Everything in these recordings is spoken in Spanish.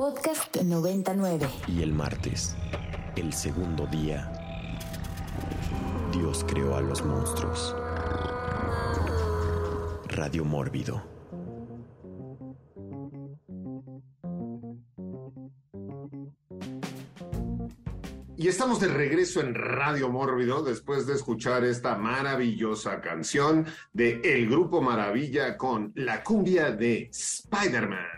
Podcast 99. Y el martes, el segundo día, Dios creó a los monstruos. Radio Mórbido. Y estamos de regreso en Radio Mórbido después de escuchar esta maravillosa canción de El Grupo Maravilla con la cumbia de Spider-Man.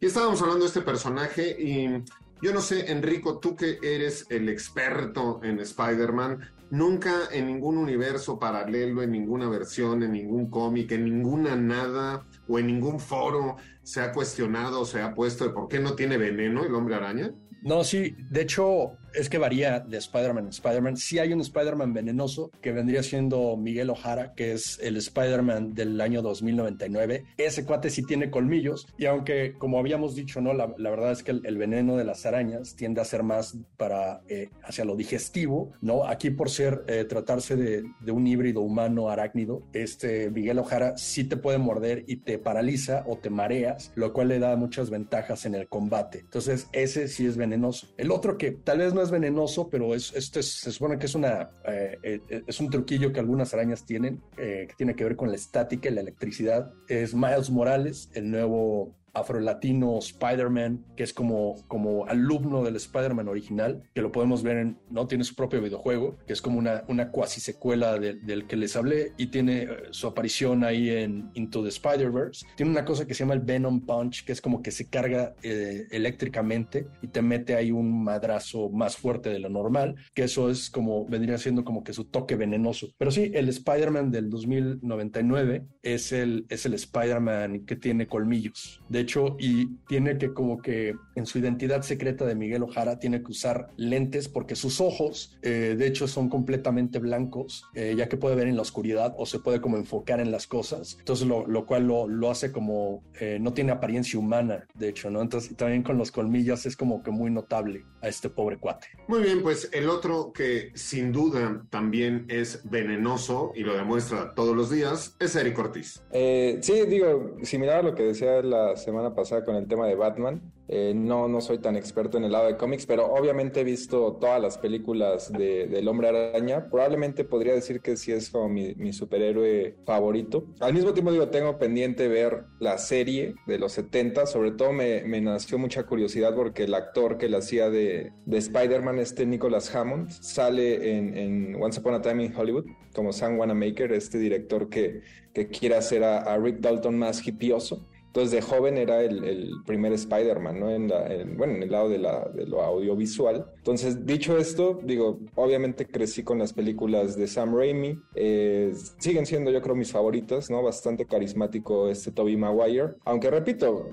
Y estábamos hablando de este personaje y yo no sé, Enrico, tú que eres el experto en Spider-Man, nunca en ningún universo paralelo, en ninguna versión, en ningún cómic, en ninguna nada o en ningún foro se ha cuestionado o se ha puesto de por qué no tiene veneno el hombre araña. No, sí, de hecho es que varía de Spider-Man a Spider-Man. Sí hay un Spider-Man venenoso que vendría siendo Miguel O'Hara, que es el Spider-Man del año 2099. Ese cuate sí tiene colmillos y aunque, como habíamos dicho, no, la, verdad es que el, veneno de las arañas tiende a ser más para eh, hacia lo digestivo, ¿no? Aquí por ser, eh, tratarse de, de, un híbrido humano arácnido, este Miguel O'Hara sí te puede morder y te paraliza o te mareas, lo cual le da muchas ventajas en el combate. Entonces, ese sí es venenoso. El otro que tal vez no es venenoso, pero es, este se supone que es, una, eh, eh, es un truquillo que algunas arañas tienen, eh, que tiene que ver con la estática y la electricidad. Es Miles Morales, el nuevo afrolatino Spider-Man, que es como, como alumno del Spider-Man original, que lo podemos ver en, ¿no? Tiene su propio videojuego, que es como una, una cuasi secuela del que les hablé y tiene eh, su aparición ahí en Into the Spider-Verse. Tiene una cosa que se llama el Venom Punch, que es como que se carga eh, eléctricamente y te mete ahí un madrazo más fuerte de lo normal, que eso es como, vendría siendo como que su toque venenoso. Pero sí, el Spider-Man del 2099 es el, es el Spider-Man que tiene colmillos. De hecho, y tiene que como que en su identidad secreta de Miguel Ojara tiene que usar lentes porque sus ojos, eh, de hecho, son completamente blancos, eh, ya que puede ver en la oscuridad o se puede como enfocar en las cosas. Entonces, lo, lo cual lo, lo, hace como, eh, no tiene apariencia humana, de hecho, ¿no? Entonces, también con los colmillos es como que muy notable a este pobre cuate. Muy bien, pues el otro que sin duda también es venenoso y lo demuestra todos los días es Eric Ortiz. sí, digo, similar a lo que decía las semana pasada con el tema de Batman. Eh, no, no soy tan experto en el lado de cómics, pero obviamente he visto todas las películas de, del Hombre Araña. Probablemente podría decir que sí es como mi, superhéroe favorito. Al mismo tiempo, digo, tengo pendiente ver la serie de los 70. Sobre todo me, nació mucha curiosidad porque el actor que la hacía de, de Spider-Man, este Nicholas Hammond, sale en, en, Once Upon a Time in Hollywood como Sam Wanamaker, este director que, que quiere hacer a, a Rick Dalton más hipioso. Entonces, de joven era el, primer Spider-Man, ¿no? En, la, bueno, en el lado de, la, de, lo audiovisual. Entonces, dicho esto, digo, obviamente crecí con las películas de Sam Raimi. Eh, siguen siendo, yo creo, mis favoritas, ¿no? Bastante carismático este Tobey Maguire. Aunque, repito,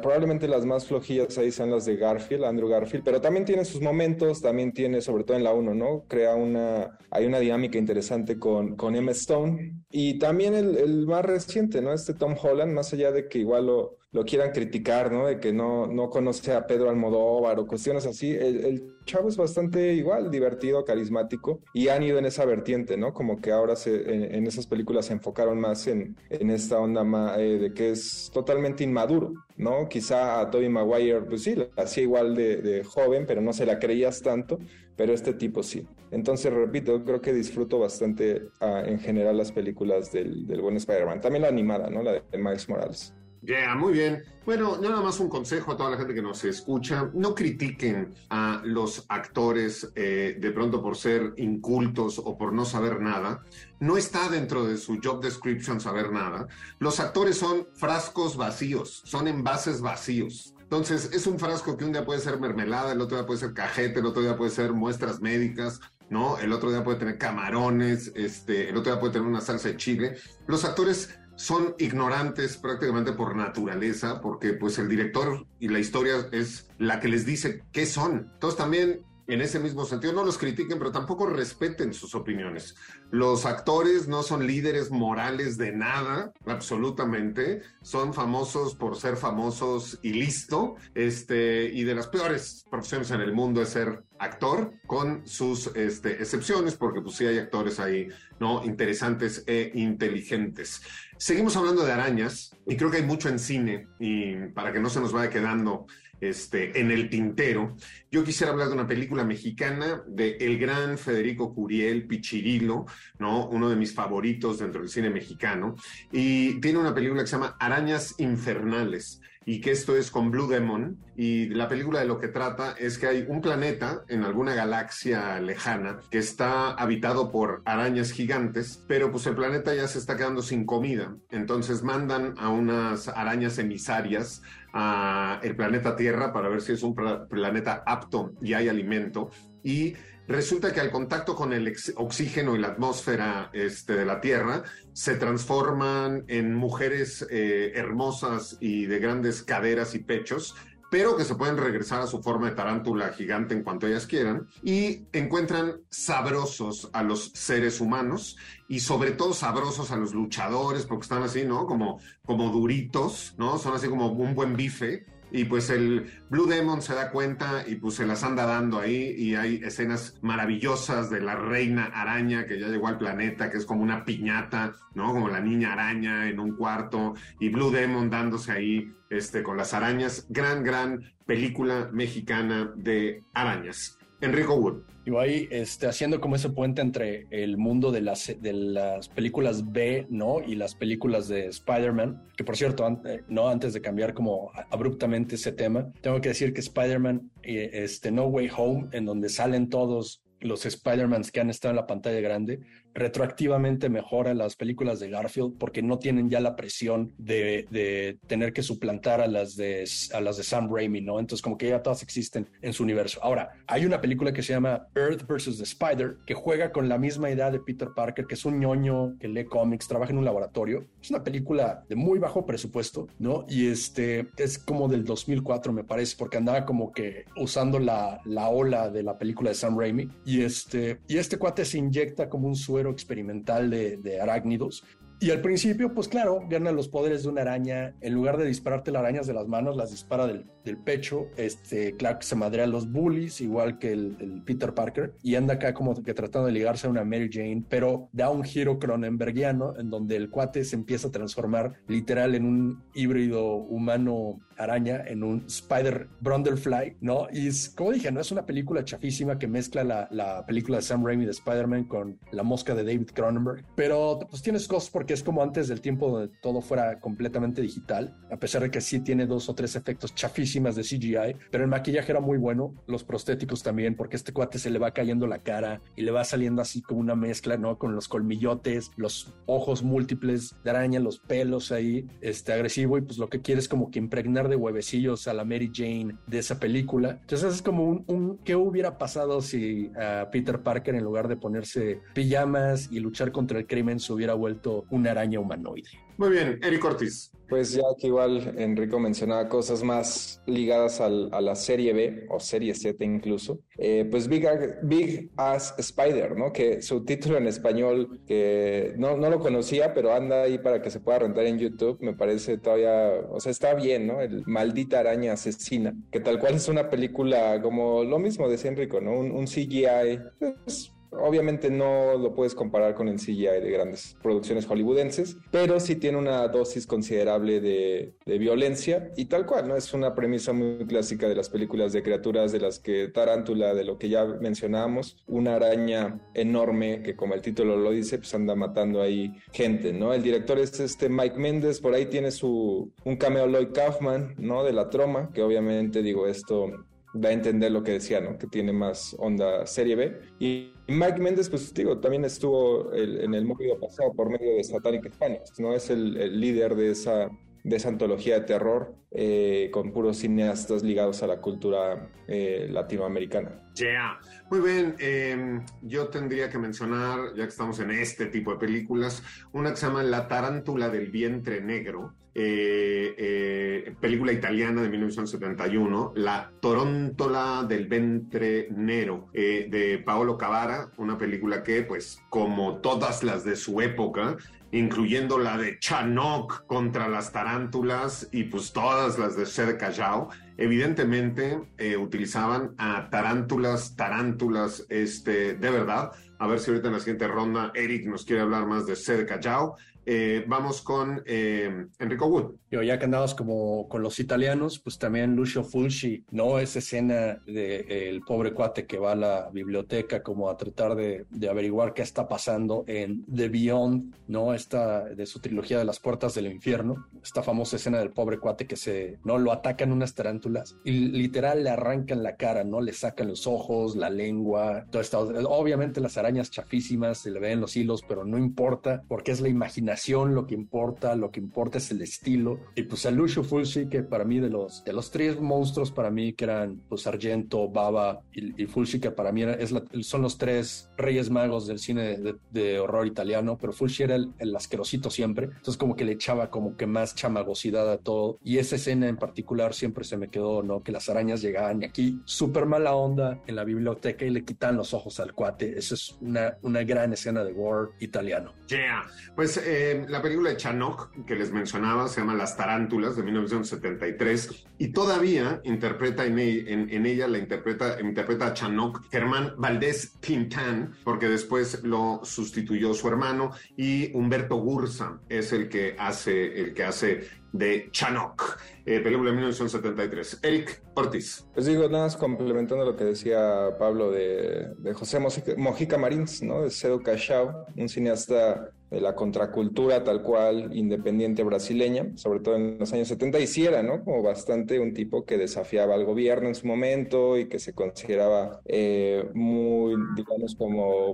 probablemente las más flojillas ahí son las de Garfield, Andrew Garfield, pero también tiene sus momentos, también tiene, sobre todo en la 1, ¿no? Crea una, hay una dinámica interesante con, con Emma Stone. Y también el, el más reciente, ¿no? Este Tom Holland, más allá de que igual lo, lo quieran criticar, ¿no? De que no, no conoce a Pedro Almodóvar o cuestiones así. El, chavo es bastante igual, divertido, carismático y han ido en esa vertiente, ¿no? Como que ahora se, en, esas películas se enfocaron más en, en esta onda más, eh, de que es totalmente inmaduro, ¿no? Quizá a Tobey Maguire, pues sí, hacía igual de, de, joven, pero no se la creías tanto, pero este tipo sí. Entonces, repito, creo que disfruto bastante uh, en general las películas del, del buen Spider-Man. También la animada, ¿no? La de Miles Morales. Yeah, muy bien. Bueno, nada más un consejo a toda la gente que nos escucha. No critiquen a los actores eh, de pronto por ser incultos o por no saber nada. No está dentro de su job description saber nada. Los actores son frascos vacíos, son envases vacíos. Entonces, es un frasco que un día puede ser mermelada, el otro día puede ser cajete, el otro día puede ser muestras médicas, ¿no? El otro día puede tener camarones, este, el otro día puede tener una salsa de chile. Los actores son ignorantes prácticamente por naturaleza, porque pues el director y la historia es la que les dice qué son. Entonces también en ese mismo sentido, no los critiquen, pero tampoco respeten sus opiniones. Los actores no son líderes morales de nada, absolutamente. Son famosos por ser famosos y listo. Este, y de las peores profesiones en el mundo es ser actor, con sus este, excepciones, porque pues sí hay actores ahí, ¿no? Interesantes e inteligentes. Seguimos hablando de arañas, y creo que hay mucho en cine, y para que no se nos vaya quedando este, en el tintero. Yo quisiera hablar de una película mexicana de el gran Federico Curiel Pichirilo, ¿no? Uno de mis favoritos dentro del cine mexicano. Y tiene una película que se llama Arañas Infernales y que esto es con Blue Demon. Y la película de lo que trata es que hay un planeta en alguna galaxia lejana que está habitado por arañas gigantes, pero pues el planeta ya se está quedando sin comida. Entonces mandan a unas arañas emisarias a el planeta Tierra para ver si es un planeta apto y hay alimento. Y resulta que al contacto con el oxígeno y la atmósfera este, de la Tierra, se transforman en mujeres eh, hermosas y de grandes caderas y pechos, pero que se pueden regresar a su forma de tarántula gigante en cuanto ellas quieran, y encuentran sabrosos a los seres humanos y sobre todo sabrosos a los luchadores, porque están así, ¿no? Como, como duritos, ¿no? Son así como un buen bife y pues el Blue Demon se da cuenta y pues se las anda dando ahí y hay escenas maravillosas de la reina araña que ya llegó al planeta, que es como una piñata, ¿no? Como la niña araña en un cuarto y Blue Demon dándose ahí este, con las arañas. Gran, gran película mexicana de arañas. Enrico Wood. Y ahí este, haciendo como ese puente entre el mundo de las, de las películas B, ¿no? Y las películas de Spider-Man, que por cierto, no antes de cambiar como abruptamente ese tema, tengo que decir que Spider-Man, eh, este, No Way Home, en donde salen todos los Spider-Mans que han estado en la pantalla grande, retroactivamente mejora las películas de Garfield porque no tienen ya la presión de, de, tener que suplantar a las, de, a las de Sam Raimi, ¿no? Entonces como que ya todas existen en su universo. Ahora, hay una película que se llama Earth vs. the Spider que juega con la misma idea de Peter Parker, que es un ñoño que lee cómics, trabaja en un laboratorio. Es una película de muy bajo presupuesto, ¿no? Y este es como del 2004, me parece, porque andaba como que usando la, la ola de la película de Sam Raimi. Y este, y este cuate se inyecta como un suero experimental de, arácnidos y al principio, pues claro, gana los poderes de una araña. En lugar de dispararte las arañas de las manos, las dispara del, del pecho. Este, Clark se madrea a los bullies, igual que el, Peter Parker. Y anda acá como que tratando de ligarse a una Mary Jane, pero da un giro cronenbergiano en donde el cuate se empieza a transformar literal en un híbrido humano araña, en un Spider Brundlefly, ¿no? Y es, como dije, no es una película chafísima que mezcla la, la película de Sam Raimi de Spider-Man con la mosca de David Cronenberg, pero pues tienes cosas porque es como antes del tiempo donde todo fuera completamente digital, a pesar de que sí tiene dos o tres efectos chafísimas de CGI, pero el maquillaje era muy bueno, los prostéticos también, porque este cuate se le va cayendo la cara y le va saliendo así como una mezcla, ¿no? Con los colmillotes, los ojos múltiples de araña, los pelos ahí, este agresivo y pues lo que quiere es como que impregnar de huevecillos a la Mary Jane de esa película. Entonces es como un, un ¿qué hubiera pasado si a Peter Parker en lugar de ponerse pijamas y luchar contra el crimen se hubiera vuelto una araña humanoide. Muy bien, Eric Ortiz. Pues ya que igual Enrico mencionaba cosas más ligadas al, a la serie B o serie 7 incluso, eh, pues Big, Big Ass Spider, ¿no? Que su título en español, que no, no lo conocía, pero anda ahí para que se pueda rentar en YouTube, me parece todavía, o sea, está bien, ¿no? El Maldita Araña Asesina, que tal cual es una película como lo mismo decía Enrico, ¿no? Un, un CGI, pues, Obviamente no lo puedes comparar con el CGI de grandes producciones hollywoodenses, pero sí tiene una dosis considerable de, violencia y tal cual, ¿no? Es una premisa muy clásica de las películas de criaturas de las que Tarántula, de lo que ya mencionamos, una araña enorme que como el título lo dice, pues anda matando ahí gente, ¿no? El director es este Mike Méndez, por ahí tiene su, un cameo Lloyd Kaufman, ¿no? De la troma, que obviamente digo esto da a entender lo que decía, ¿no? Que tiene más onda serie B. Y Mike Méndez, pues digo, también estuvo en el móvil pasado por medio de Satanic Spanish, ¿no? Es el, líder de esa, de esa antología de terror eh, con puros cineastas ligados a la cultura eh, latinoamericana. Yeah. Muy bien, em, yo tendría que mencionar, ya que estamos en este tipo de películas, una que se llama La tarántula del vientre negro, eh, película italiana de 1971, La torontola del ventre nero, de Paolo Cavara, una película que, pues, como todas las de su época, incluyendo la de Chanok contra las tarántulas y pues todas las de Sed Callao, evidentemente eh, utilizaban a tarántulas, tarántulas, este, de verdad. A ver si ahorita en la siguiente ronda Eric nos quiere hablar más de Sed Callao. Eh, vamos con eh, Enrico Wood. Yo, ya que andabas como con los italianos, pues también Lucio Fulci, ¿no? Esa escena del el pobre cuate que va a la biblioteca como a tratar de, de, averiguar qué está pasando en The Beyond, ¿no? Esta de su trilogía de las puertas del infierno, esta famosa escena del pobre cuate que se, ¿no? Lo atacan unas tarántulas y literal le arrancan la cara, ¿no? Le sacan los ojos, la lengua, todo esto. Obviamente las arañas chafísimas, se le ven los hilos, pero no importa porque es la imaginación lo que importa, lo que importa es el estilo. Y pues a Lucio Fulci, que para mí de los, de los tres monstruos, para mí que eran pues Argento, Baba y, y Fulci, que para mí era, es la, son los tres reyes magos del cine de, de horror italiano, pero Fulci era el, el, asquerosito siempre, entonces como que le echaba como que más chamagosidad a todo. Y esa escena en particular siempre se me quedó, ¿no? Que las arañas llegaban y aquí súper mala onda en la biblioteca y le quitan los ojos al cuate. Esa es una, una gran escena de gore italiano. Yeah. Pues eh, la película de Chanok que les mencionaba se llama Las Tarántulas de 1973 y todavía interpreta en, en, en ella, la interpreta, interpreta a Chanok Germán Valdés Pintán, porque después lo sustituyó su hermano y Humberto Gursa es el que hace, el que hace de Chanok, eh, película de 1973. Eric Ortiz. Pues digo, nada más complementando lo que decía Pablo de, de José Mojica Marins, ¿no? De Cedo Cachao, un cineasta de la contracultura tal cual independiente brasileña, sobre todo en los años 70, y sí era, ¿no? Como bastante un tipo que desafiaba al gobierno en su momento y que se consideraba eh, muy, digamos, como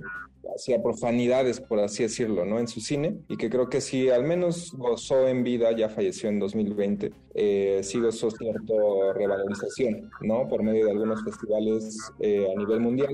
hacía profanidades, por así decirlo, ¿no? En su cine, y que creo que sí, al menos gozó en vida, ya falleció en 2020, eh, sí gozó cierta revalorización, ¿no? Por medio de algunos festivales eh, a nivel mundial.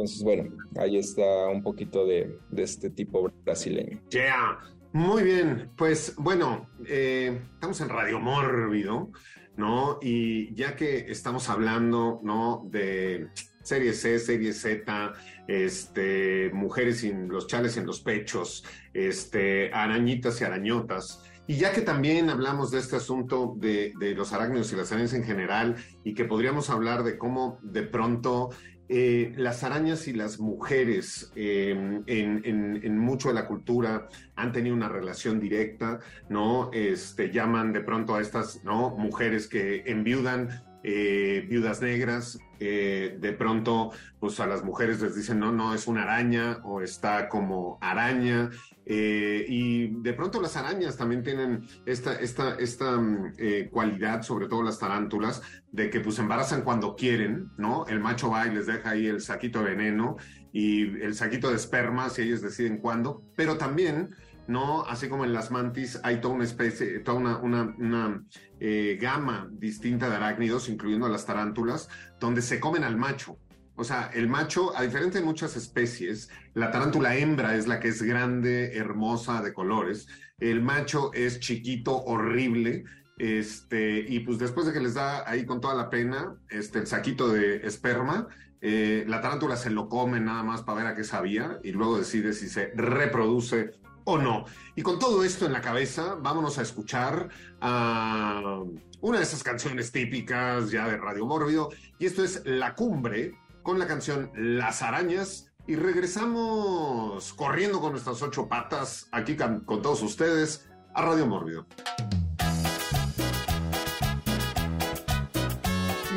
Entonces, bueno, ahí está un poquito de, este tipo brasileño. Yeah. Muy bien, pues bueno, eh, estamos en Radio Mórbido, ¿no? Y ya que estamos hablando, ¿no? De serie C, serie Z, este, mujeres sin los chales en los pechos, este, arañitas y arañotas. Y ya que también hablamos de este asunto de, de los arácnidos y las arañas en general, y que podríamos hablar de cómo de pronto eh, las arañas y las mujeres eh, en, mucho de la cultura han tenido una relación directa, ¿no? Este, llaman de pronto a estas, ¿no? Mujeres que enviudan eh, viudas negras, de pronto, pues a las mujeres les dicen, no, no, es una araña o está como araña, eh, y de pronto las arañas también tienen esta, esta, esta eh, cualidad, sobre todo las tarántulas, de que pues embarazan cuando quieren, ¿no? El macho va y les deja ahí el saquito de veneno y el saquito de esperma, si ellos deciden cuándo, pero también ¿no? Así como en las mantis hay toda una especie, toda una, una, una eh, gama distinta de arácnidos, incluyendo las tarántulas, donde se comen al macho. O sea, el macho, a diferencia de muchas especies, la tarántula hembra es la que es grande, hermosa, de colores. El macho es chiquito, horrible, este, y pues después de que les da ahí con toda la pena este, el saquito de esperma, eh, la tarántula se lo come nada más para ver a qué sabía y luego decide si se reproduce o no. Y con todo esto en la cabeza, vámonos a escuchar a una de esas canciones típicas ya de Radio Mórbido. Y esto es La Cumbre con la canción Las Arañas. Y regresamos corriendo con nuestras ocho patas aquí con, todos ustedes a Radio Mórbido.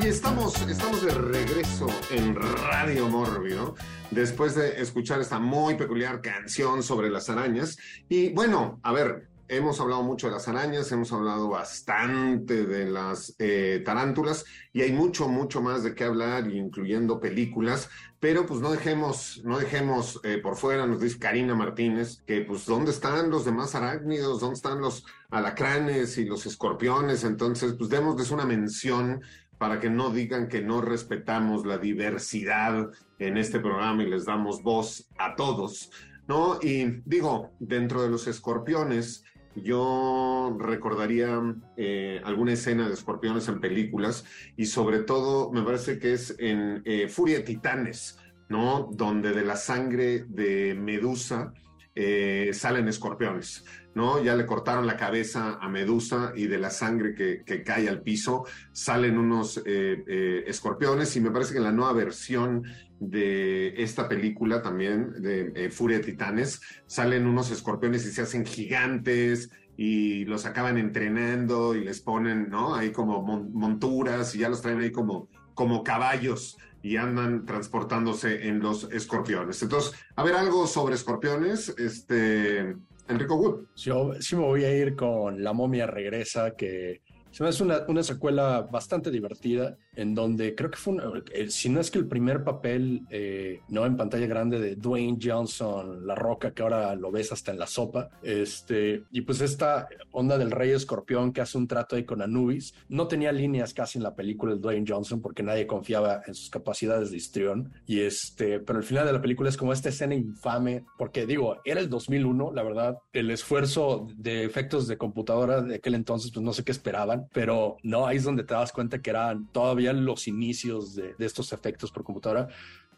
Y estamos, estamos de regreso en Radio Mórbido después de escuchar esta muy peculiar canción sobre las arañas. Y bueno, a ver, hemos hablado mucho de las arañas, hemos hablado bastante de las eh, tarántulas y hay mucho, mucho más de qué hablar, incluyendo películas, pero pues no dejemos, no dejemos eh, por fuera, nos dice Karina Martínez, que pues dónde están los demás arácnidos, dónde están los alacranes y los escorpiones, entonces pues démosles una mención para que no digan que no respetamos la diversidad en este programa y les damos voz a todos, ¿no? Y digo, dentro de los escorpiones, yo recordaría eh, alguna escena de escorpiones en películas y sobre todo me parece que es en eh, Furia Titanes, ¿no? Donde de la sangre de Medusa eh, salen escorpiones, ¿no? Ya le cortaron la cabeza a Medusa y de la sangre que, cae al piso salen unos escorpiones y me parece que en la nueva versión de esta película también, de eh, Furia de Titanes, salen unos escorpiones y se hacen gigantes y los acaban entrenando y les ponen, ¿no? Ahí como mon- monturas y ya los traen ahí como, como caballos y andan transportándose en los escorpiones. Entonces, a ver, algo sobre escorpiones, este, Enrico Wood. Yo sí me voy a ir con La momia regresa, que se me hace una, una secuela bastante divertida, en donde creo que fue, una- eh, si no es que el primer papel, eh, no en pantalla grande, de Dwayne Johnson, La Roca, que ahora lo ves hasta en la sopa, este, y pues esta onda del rey escorpión que hace un trato ahí con Anubis, no tenía líneas casi en la película de Dwayne Johnson porque nadie confiaba en sus capacidades de histrión, y este, pero al final de la película es como esta escena infame, porque digo, era el 2001, la verdad, el esfuerzo de efectos de computadora de aquel entonces, pues no sé qué esperaban, pero no, ahí es donde te das cuenta que eran todavía los inicios de, de estos efectos por computadora.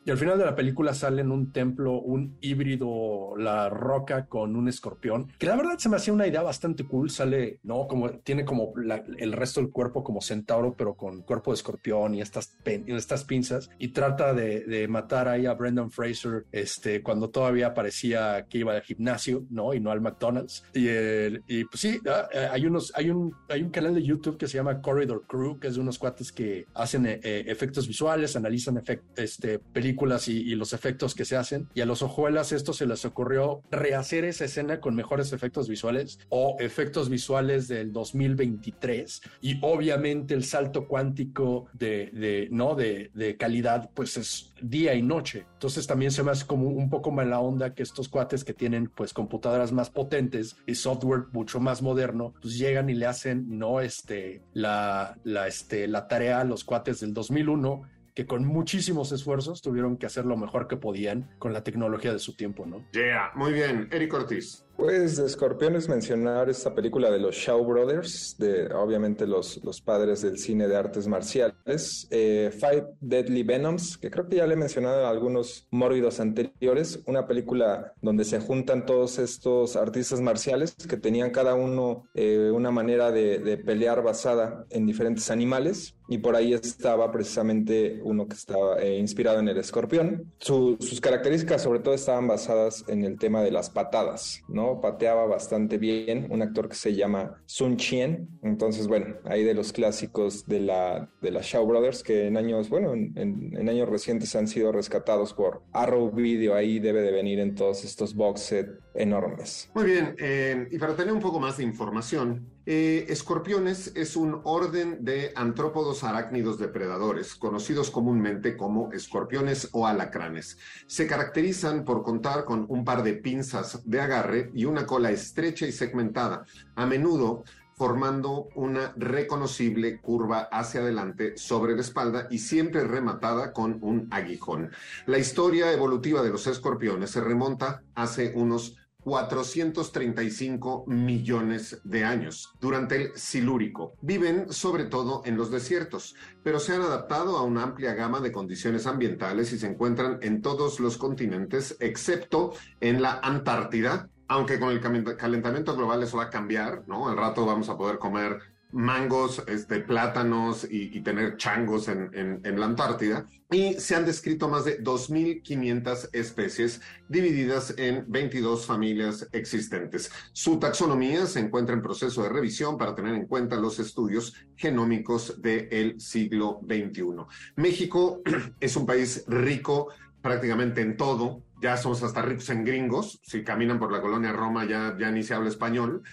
Y al final de la película sale en un templo un híbrido, la roca con un escorpión, que la verdad se me hacía una idea bastante cool. Sale, no, como tiene como la- el resto del cuerpo como centauro, pero con cuerpo de escorpión y estas, y estas pinzas. Y trata de, de matar ahí a Brendan Fraser este, cuando todavía parecía que iba al gimnasio, ¿no? Y no al McDonald's. Y, el- y pues sí, ah, eh, hay, unos, hay, un, hay un canal de YouTube que se llama Corridor Crew, que es de unos cuates que hacen eh, eh, efectos visuales, analizan efect- este, películas y, y los efectos que se hacen. Y a los ojuelas esto se les ocurrió rehacer esa escena con mejores efectos visuales o efectos visuales del 2023. Y obviamente el salto cuántico de, de, ¿no? de, de calidad pues es día y noche. Entonces también se me hace como un poco mala onda que estos cuates que tienen pues computadoras más potentes y software mucho más moderno, pues llegan y le hacen no este la la este la tarea a los cuates del 2001 que con muchísimos esfuerzos tuvieron que hacer lo mejor que podían con la tecnología de su tiempo, ¿no? Yeah, muy bien. Eric Ortiz. Pues de escorpiones mencionar esta película de los Shaw Brothers, de obviamente los, los padres del cine de artes marciales, eh, Five Deadly Venoms, que creo que ya le he mencionado en algunos mórbidos anteriores, una película donde se juntan todos estos artistas marciales que tenían cada uno eh, una manera de, de pelear basada en diferentes animales, y por ahí estaba precisamente uno que estaba eh, inspirado en el escorpión. Su- sus características sobre todo estaban basadas en el tema de las patadas, ¿no? Pateaba bastante bien, un actor que se llama Sun Chien. Entonces, bueno, ahí de los clásicos de la, de la Shaw Brothers que en años, bueno, en, años recientes han sido rescatados por Arrow Video. Ahí debe de venir en todos estos box set enormes. Muy bien, eh, y para tener un poco más de información, eh, escorpiones es un orden de antrópodos arácnidos depredadores, conocidos comúnmente como escorpiones o alacranes. Se caracterizan por contar con un par de pinzas de agarre y una cola estrecha y segmentada, a menudo formando una reconocible curva hacia adelante sobre la espalda y siempre rematada con un aguijón. La historia evolutiva de los escorpiones se remonta hace unos 435 millones de años durante el Silúrico. Viven sobre todo en los desiertos, pero se han adaptado a una amplia gama de condiciones ambientales y se encuentran en todos los continentes excepto en la Antártida, aunque con el calentamiento global eso va a cambiar, ¿no? Al rato vamos a poder comer mangos, este, plátanos y, tener changos en, en- en la Antártida. Y se han descrito más de 2.500 especies divididas en 22 familias existentes. Su taxonomía se encuentra en proceso de revisión para tener en cuenta los estudios genómicos del siglo XXI. México es un país rico prácticamente en todo. Ya somos hasta ricos en gringos. Si caminan por la colonia Roma ya, ya ni se habla español.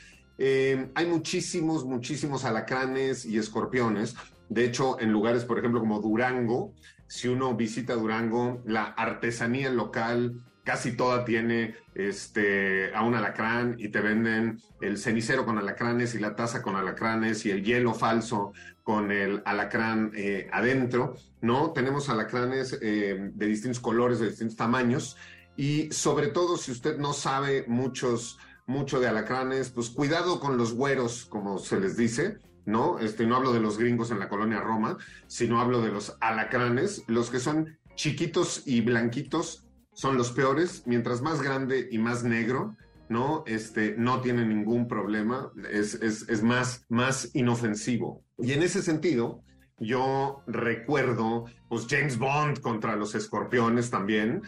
Eh, hay muchísimos, muchísimos alacranes y escorpiones. De hecho, en lugares, por ejemplo, como Durango, si uno visita Durango, la artesanía local casi toda tiene este, a un alacrán y te venden el cenicero con alacranes y la taza con alacranes y el hielo falso con el alacrán eh, adentro, ¿no? Tenemos alacranes eh, de distintos colores, de distintos tamaños y sobre todo si usted no sabe muchos mucho de alacranes, pues cuidado con los güeros, como se les dice, ¿no? Este, no hablo de los gringos en la colonia Roma, sino hablo de los alacranes, los que son chiquitos y blanquitos, son los peores. Mientras más grande y más negro, ¿no? Este, no tiene ningún problema, es, es, es más, más inofensivo. Y en ese sentido, yo recuerdo, pues James Bond contra los escorpiones también,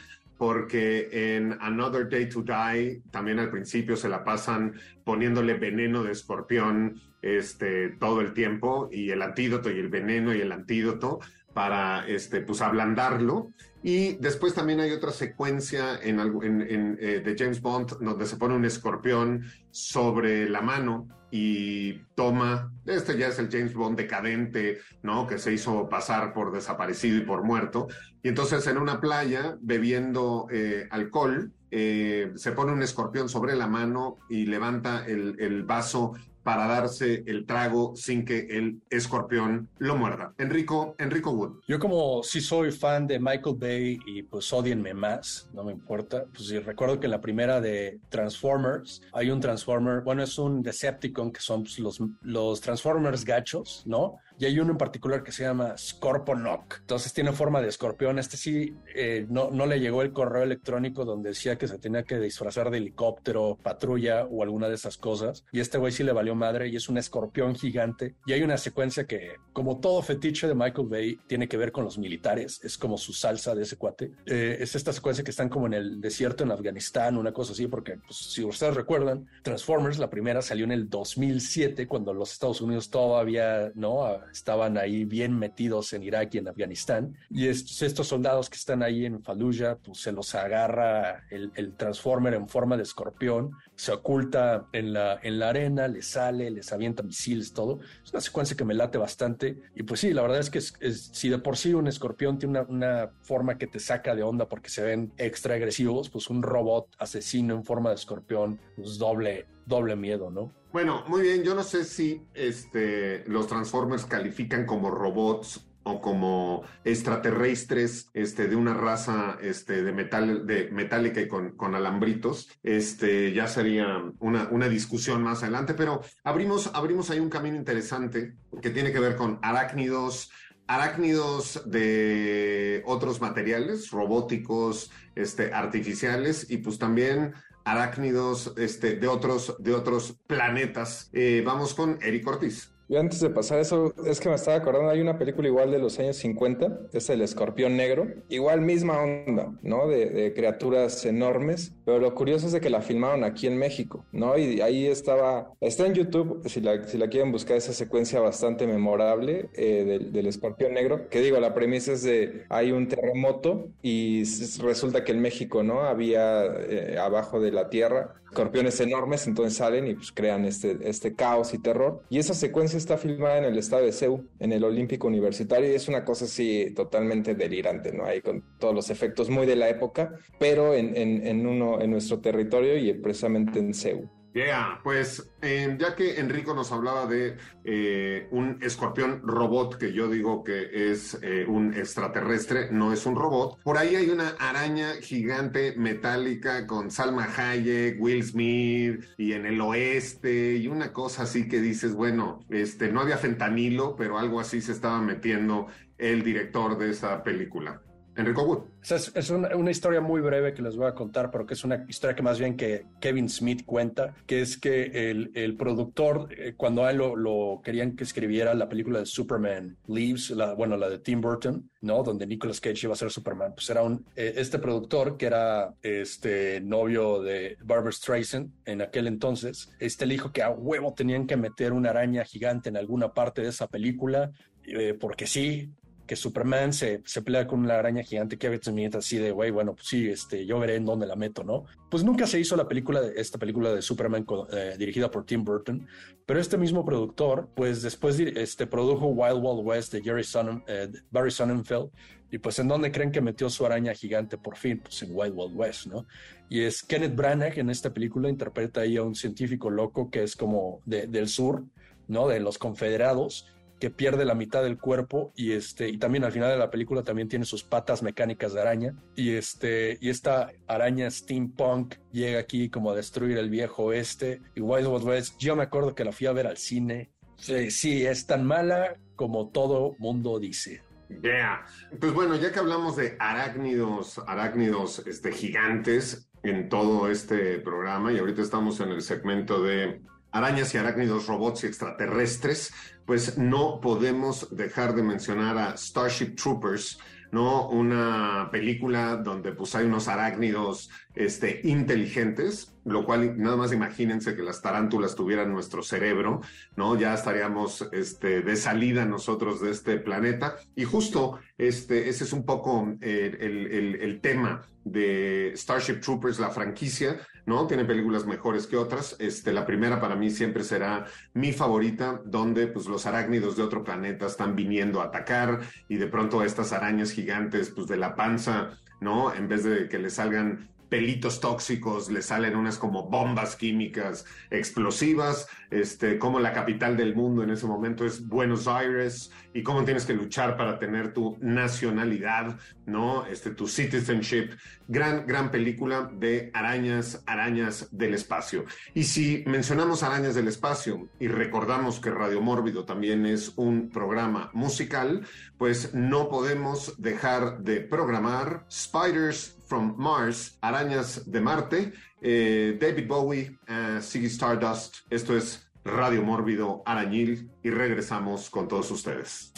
porque en Another Day to Die también al principio se la pasan poniéndole veneno de escorpión este, todo el tiempo y el antídoto y el veneno y el antídoto para este, pues ablandarlo. Y después también hay otra secuencia en, en, eh, de James Bond donde se pone un escorpión sobre la mano y toma, este ya es el James Bond decadente, ¿no? Que se hizo pasar por desaparecido y por muerto. Y entonces en una playa, bebiendo eh, alcohol, eh, se pone un escorpión sobre la mano y levanta el, el vaso para darse el trago sin que el escorpión lo muerda. Enrico, Enrico Wood. Yo como sí soy fan de Michael Bay y pues odienme más, no me importa. Pues sí, recuerdo que la primera de Transformers hay un Transformer, bueno, es un Decepticon que son pues, los, los Transformers gachos, ¿no? Y hay uno en particular que se llama Scorponok. Entonces tiene forma de escorpión. Este sí, eh, no, no le llegó el correo electrónico donde decía que se tenía que disfrazar de helicóptero, patrulla o alguna de esas cosas. Y este güey sí le valió madre y es un escorpión gigante. Y hay una secuencia que, como todo fetiche de Michael Bay, tiene que ver con los militares. Es como su salsa de ese cuate. Eh, es esta secuencia que están como en el desierto en Afganistán, una cosa así, porque pues, si ustedes recuerdan, Transformers, la primera salió en el 2007, cuando los Estados Unidos todavía, ¿no? Estaban ahí bien metidos en Irak y en Afganistán. Y estos, soldados que están ahí en Fallujah, pues se los agarra el, Transformer en forma de escorpión, se oculta en la, en la arena, les sale, les avienta misiles, todo. Es una secuencia que me late bastante. Y pues sí, la verdad es que si de por sí un escorpión tiene una, una forma que te saca de onda porque se ven extra agresivos, pues un robot asesino en forma de escorpión, pues doble, doble miedo, ¿no? Bueno, muy bien. Yo no sé si este, los Transformers califican como robots o como extraterrestres este, de una raza este, de metal de metálica y con, con, alambritos. Este, ya sería una, una discusión más adelante, pero abrimos, abrimos ahí un camino interesante que tiene que ver con arácnidos, arácnidos de otros materiales, robóticos, este, artificiales, y pues también arácnidos este, de, otros, de otros planetas. Eh, vamos con Eric Ortiz. Antes de pasar eso, es que me estaba acordando, hay una película igual de los años 50, es El Escorpión Negro, igual misma onda, ¿no? De, criaturas enormes, pero lo curioso es de que la filmaron aquí en México, ¿no? Y ahí estaba, está en YouTube, si la, si la quieren buscar, esa secuencia bastante memorable eh, del, Escorpión Negro, que digo, la premisa es de, hay un terremoto y resulta que en México, ¿no? Había eh, abajo de la Tierra escorpiones enormes, entonces salen y pues crean este, este caos y terror. Y esa secuencia está filmada en el estado de Seúl, en el Olímpico Universitario, y es una cosa así totalmente delirante, ¿no? Ahí con todos los efectos muy de la época, pero en, en, uno, en nuestro territorio y precisamente en Seúl. Yeah, pues ya que Enrico nos hablaba de eh, un escorpión robot, que yo digo que es eh, un extraterrestre, no es un robot, por ahí hay una araña gigante metálica con Salma Hayek, Will Smith y en el oeste y una cosa así que dices, bueno, este, no había fentanilo, pero algo así se estaba metiendo el director de esa película. Enrico Wood. Es, una, historia muy breve que les voy a contar, pero que es una historia que más bien que Kevin Smith cuenta, que es que el, productor, eh, cuando él lo, querían que escribiera la película de Superman Leaves, la, bueno, la de Tim Burton, ¿no? Donde Nicolas Cage iba a ser Superman, pues era un, eh, este productor que era este novio de Barbara Streisand en aquel entonces, este le dijo que a huevo tenían que meter una araña gigante en alguna parte de esa película, eh, porque sí, que Superman se, se pelea con una araña gigante que Smith así de, güey, bueno, pues sí, este, yo veré en dónde la meto, ¿no? Pues nunca se hizo la película, de, esta película de Superman eh, dirigida por Tim Burton, pero este mismo productor, pues después este, produjo Wild Wild West de Jerry eh, Barry Sonnenfeld, y pues en dónde creen que metió su araña gigante por fin, pues en Wild Wild West, ¿no? Y es Kenneth Branagh en esta película interpreta ahí a un científico loco que es como del sur, ¿no? De los confederados, que pierde la mitad del cuerpo y este y también al final de la película también tiene sus patas mecánicas de araña y este y esta araña steampunk llega aquí como a destruir el viejo oeste y Wild Wild West yo me acuerdo que la fui a ver al cine sí, sí es tan mala como todo mundo dice Yeah. Pues bueno, ya que hablamos de arácnidos, arácnidos este, gigantes en todo este programa, y ahorita estamos en el segmento de arañas y arácnidos, robots y extraterrestres, pues no podemos dejar de mencionar a Starship Troopers, ¿no? Una película donde pues hay unos arácnidos este, inteligentes, lo cual nada más imagínense que las tarántulas tuvieran nuestro cerebro, ¿no? Ya estaríamos este, de salida nosotros de este planeta. Y justo este, ese es un poco el, el, el tema de Starship Troopers, la franquicia, ¿no? Tiene películas mejores que otras. Este, la primera para mí siempre será mi favorita, donde pues los arácnidos de otro planeta están viniendo a atacar y de pronto estas arañas gigantes pues de la panza, ¿no? En vez de que le salgan pelitos tóxicos, le salen unas como bombas químicas explosivas, este, como la capital del mundo en ese momento es Buenos Aires y cómo tienes que luchar para tener tu nacionalidad, ¿no? Este, tu citizenship. Gran, gran película de arañas, arañas del espacio. Y si mencionamos arañas del espacio y recordamos que Radio Mórbido también es un programa musical, pues no podemos dejar de programar Spiders from Mars, Arañas de Marte, eh, David Bowie, uh, Stardust. Esto es Radio Mórbido Arañil y regresamos con todos ustedes.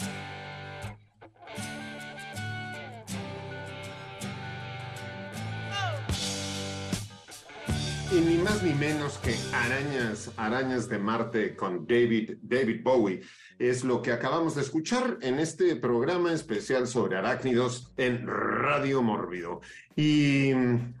Y ni más ni menos que Arañas, Arañas de Marte con David, David Bowie es lo que acabamos de escuchar en este programa especial sobre arácnidos en Radio Mórbido. Y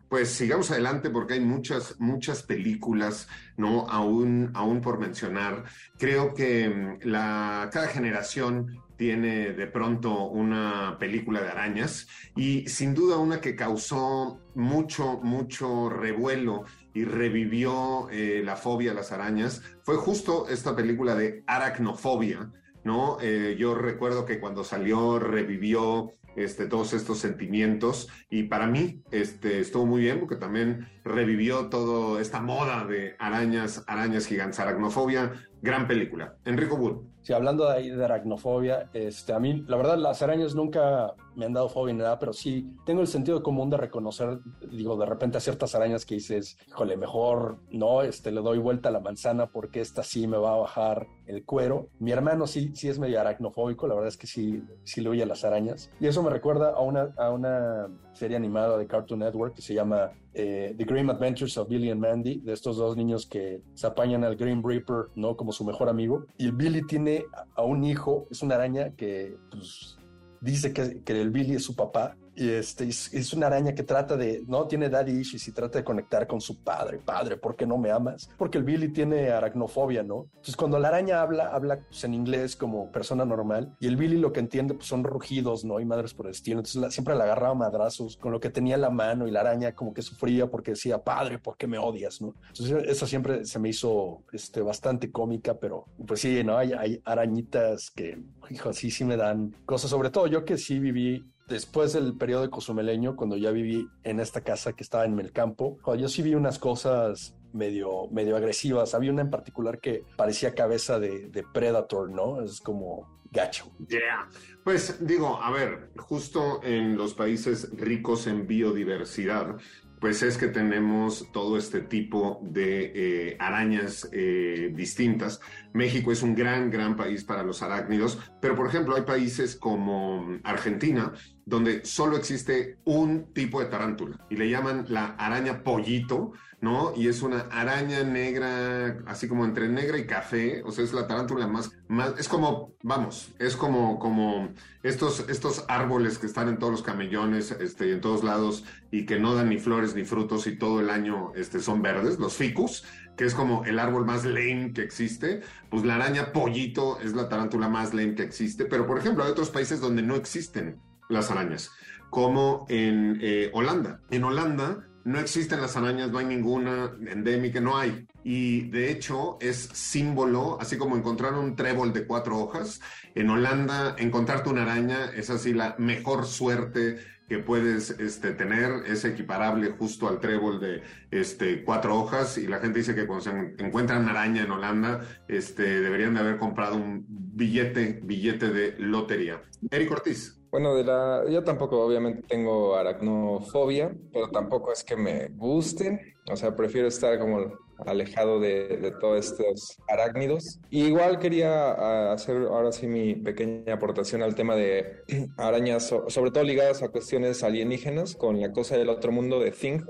pues sigamos adelante porque hay muchas, muchas películas, ¿no? Aún, aún por mencionar. Creo que mm, la, cada generación tiene de pronto una película de arañas y sin duda una que causó mucho, mucho revuelo y revivió eh, la fobia a las arañas fue justo esta película de aracnofobia, ¿no? Eh, yo recuerdo que cuando salió revivió este, todos estos sentimientos y para mí este, estuvo muy bien porque también revivió toda esta moda de arañas, arañas gigantes, aracnofobia, gran película. Enrico Wood. Sí, hablando de de aracnofobia, este, a mí, la verdad, las arañas nunca me han dado fobia ni nada, pero sí tengo el sentido común de reconocer, digo, de repente a ciertas arañas que dices, híjole, mejor no, este, le doy vuelta a la manzana porque esta sí me va a bajar el cuero. Mi hermano sí, sí es medio aracnofóbico, la verdad es que sí, sí le huye a las arañas. Y eso me recuerda a una, a una serie animada de Cartoon Network que se llama eh, The Grim Adventures of Billy and Mandy, de estos dos niños que se apañan al Grim Reaper, ¿no? Como su mejor amigo. Y Billy tiene a un hijo, es una araña que pues, dice que, que el Billy es su papá y este, es, una araña que trata de, no tiene daddy issues y trata de conectar con su padre. Padre, ¿por qué no me amas? Porque el Billy tiene aracnofobia, ¿no? Entonces, cuando la araña habla, habla pues, en inglés como persona normal y el Billy lo que entiende pues, son rugidos, ¿no? Y madres por el estilo. Entonces, siempre le agarraba madrazos con lo que tenía en la mano y la araña como que sufría porque decía, padre, ¿por qué me odias, no? Entonces, eso siempre se me hizo este, bastante cómica, pero pues sí, ¿no? Hay, hay arañitas que, hijo, sí, sí me dan cosas. Sobre todo yo que sí viví después del periodo de Cozumeleño, cuando ya viví en esta casa que estaba en el campo, yo sí vi unas cosas medio, medio agresivas. Había una en particular que parecía cabeza de, Predator, ¿no? Es como gacho. Yeah. Pues digo, a ver, justo en los países ricos en biodiversidad, pues es que tenemos todo este tipo de eh, arañas eh, distintas. México es un gran, gran país para los arácnidos, pero por ejemplo hay países como Argentina, donde solo existe un tipo de tarántula y le llaman la araña pollito, ¿no? Y es una araña negra, así como entre negra y café, o sea, es la tarántula más, más es como, vamos, es como, como estos, estos árboles que están en todos los camellones, este, en todos lados, y que no dan ni flores ni frutos y todo el año, este, son verdes, los ficus, que es como el árbol más lame que existe, pues la araña pollito es la tarántula más lame que existe, pero por ejemplo hay otros países donde no existen las arañas, como en eh, Holanda. En Holanda no existen las arañas, no hay ninguna endémica, no hay. Y de hecho es símbolo, así como encontrar un trébol de cuatro hojas. En Holanda, encontrarte una araña es así la mejor suerte que puedes este, tener, es equiparable justo al trébol de este, cuatro hojas. Y la gente dice que cuando se encuentran una araña en Holanda, este, deberían de haber comprado un billete, billete de lotería. Eric Ortiz. Bueno, de la, yo tampoco obviamente tengo aracnofobia, pero tampoco es que me gusten. O sea, prefiero estar como alejado de, de todos estos arácnidos. igual quería ah, hacer ahora sí mi pequeña aportación al tema de arañas, sobre todo ligadas a cuestiones alienígenas, con la cosa del otro mundo de Thing.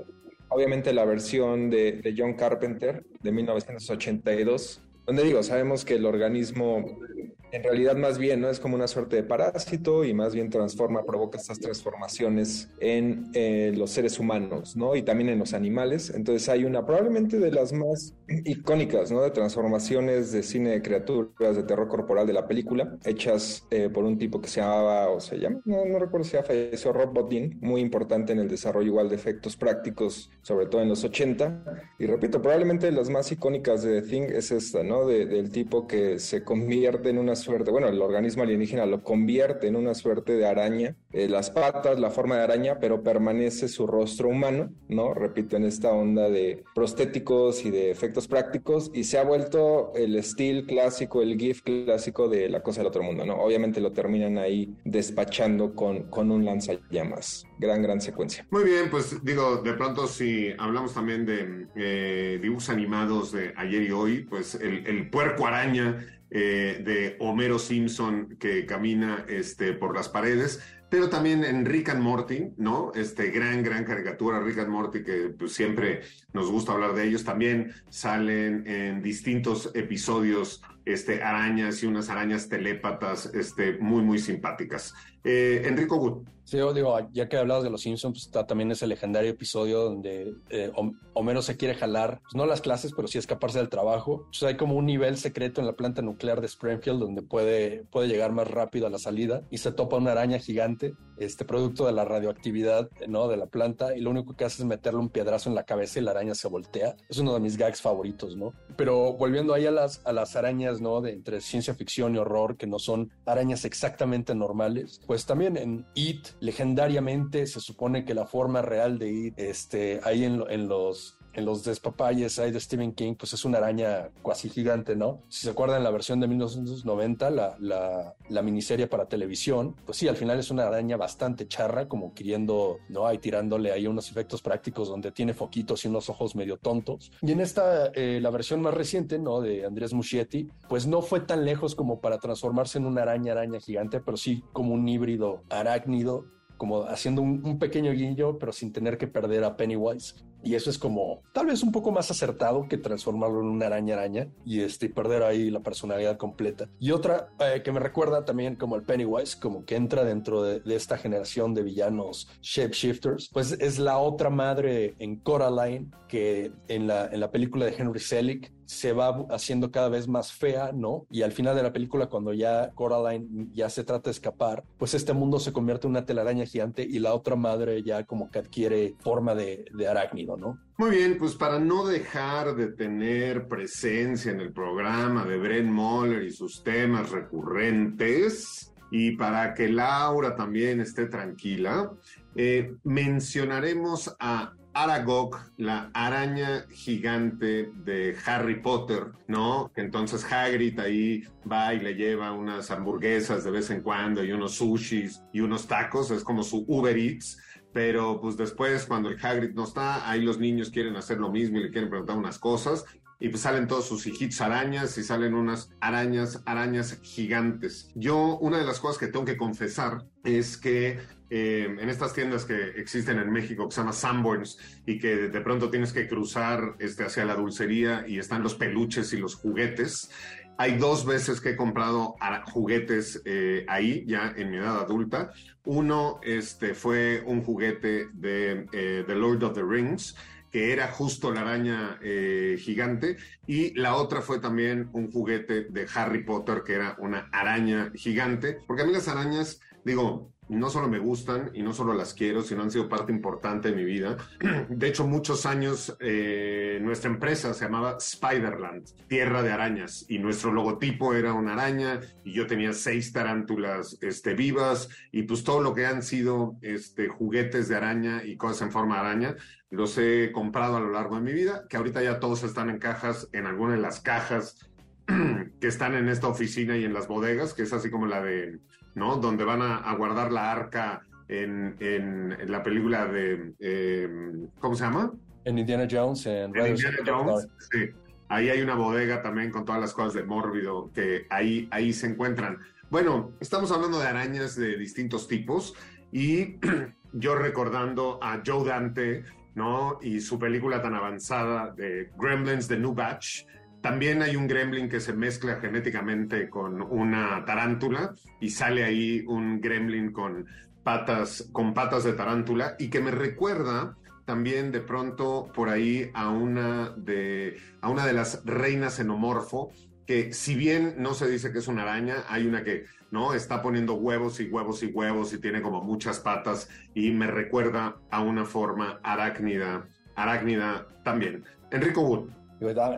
Obviamente la versión de, de John Carpenter de 1982 donde digo, sabemos que el organismo en realidad más bien no es como una suerte de parásito y más bien transforma, provoca estas transformaciones en eh, los seres humanos, ¿no? Y también en los animales. Entonces hay una probablemente de las más icónicas, ¿no? De transformaciones de cine de criaturas de terror corporal de la película, hechas eh, por un tipo que se llamaba, o se llama, no, no recuerdo si ya falleció, Rob Bottin, muy importante en el desarrollo igual de efectos prácticos, sobre todo en los 80. Y repito, probablemente de las más icónicas de The Thing es esta, ¿no? del tipo que se convierte en una suerte, bueno, el organismo alienígena lo convierte en una suerte de araña, eh, las patas, la forma de araña, pero permanece su rostro humano, ¿no? Repito, en esta onda de prostéticos y de efectos prácticos, y se ha vuelto el estilo clásico, el GIF clásico de la cosa del otro mundo, ¿no? Obviamente lo terminan ahí despachando con, con un lanzallamas. Gran, gran secuencia. Muy bien, pues digo, de pronto si hablamos también de eh, dibujos animados de ayer y hoy, pues el, el puerco araña eh, de Homero Simpson que camina este, por las paredes, pero también en Rick and Morty, ¿no? Este gran, gran caricatura, Rick and Morty, que pues, siempre nos gusta hablar de ellos, también salen en distintos episodios este, arañas y unas arañas telépatas este, muy, muy simpáticas. Eh, Enrico Gut. Sí, yo digo, ya que hablabas de los Simpsons, pues, está también ese legendario episodio donde eh, Homero se quiere jalar, pues no las clases, pero sí escaparse del trabajo. Hay como un nivel secreto en la planta nuclear de Springfield donde puede, puede llegar más rápido a la salida y se topa una araña gigante, este producto de la radioactividad ¿no? de la planta, y lo único que hace es meterle un piedrazo en la cabeza y la araña se voltea. Es uno de mis gags favoritos, ¿no? Pero volviendo ahí a las, a las arañas, ¿no? De entre ciencia ficción y horror, que no son arañas exactamente normales, pues también en It legendariamente se supone que la forma real de ir este, ahí en, en los en los despapayes ahí de Stephen King, pues es una araña cuasi gigante, ¿no? Si se acuerdan la versión de 1990, la, la, la, miniserie para televisión, pues sí, al final es una araña bastante charra, como queriendo, ¿no? Ahí tirándole ahí unos efectos prácticos donde tiene foquitos y unos ojos medio tontos. Y en esta, eh, la versión más reciente, ¿no? De Andrés Muschietti, pues no fue tan lejos como para transformarse en una araña, araña gigante, pero sí como un híbrido arácnido como haciendo un, pequeño guiño, pero sin tener que perder a Pennywise. Y eso es como tal vez un poco más acertado que transformarlo en una araña araña y este, perder ahí la personalidad completa. Y otra eh, que me recuerda también como el Pennywise, como que entra dentro de, esta generación de villanos shapeshifters, pues es la otra madre en Coraline que en la, en la película de Henry Selick se va haciendo cada vez más fea, ¿no? Y al final de la película, cuando ya Coraline ya se trata de escapar, pues este mundo se convierte en una telaraña gigante y la otra madre ya como que adquiere forma de, de arácnido, Muy bien, pues para no dejar de tener presencia en el programa de Brent Moller y sus temas recurrentes, y para que Laura también esté tranquila, eh, mencionaremos a Aragog, la araña gigante de Harry Potter, ¿no? Entonces Hagrid ahí va y le lleva unas hamburguesas de vez en cuando y unos sushis y unos tacos, es como su Uber Eats. Pero pues después, cuando el Hagrid no está, ahí los niños quieren hacer lo mismo y le quieren preguntar unas cosas y pues salen todos sus hijitos arañas y salen unas arañas, arañas gigantes. Yo, una de las cosas que tengo que confesar es que eh, en estas tiendas que existen en México que se llama Sanborns y que de pronto tienes que cruzar este, hacia la dulcería y están los peluches y los juguetes. Hay dos veces que he comprado juguetes eh, ahí, ya en mi edad adulta. Uno este, fue un juguete de eh, The Lord of the Rings, que era justo la araña gigante, y la otra fue también un juguete de Harry Potter, que era una araña gigante, porque a mí las arañas, digo, no solo me gustan y no solo las quiero, sino han sido parte importante de mi vida. De hecho, muchos años eh, nuestra empresa se llamaba Spiderland, Tierra de Arañas, y nuestro logotipo era una araña y yo tenía seis tarántulas este, vivas y pues todo lo que han sido este, juguetes de araña y cosas en forma de araña, los he comprado a lo largo de mi vida, que ahorita ya todos están en cajas, en alguna de las cajas que están en esta oficina y en las bodegas, que es así como la de ¿no? Donde van a, a guardar la arca en, en, en la película de, eh, ¿cómo se llama? En Indiana Jones, en, En Indiana Jones, sí. Ahí hay una bodega también con todas las cosas de Mórbido que ahí, ahí se encuentran. Bueno, estamos hablando de arañas de distintos tipos y yo recordando a Joe Dante, ¿no? Y su película tan avanzada de Gremlins, The New Batch. También hay un gremlin que se mezcla genéticamente con una tarántula y sale ahí un gremlin con patas, con patas de tarántula y que me recuerda también de pronto por ahí a una de, a una de las reinas xenomorfo, que si bien no se dice que es una araña, hay una que no está poniendo huevos y huevos y huevos y tiene como muchas patas y me recuerda a una forma arácnida, arácnida también. Enrico Wood.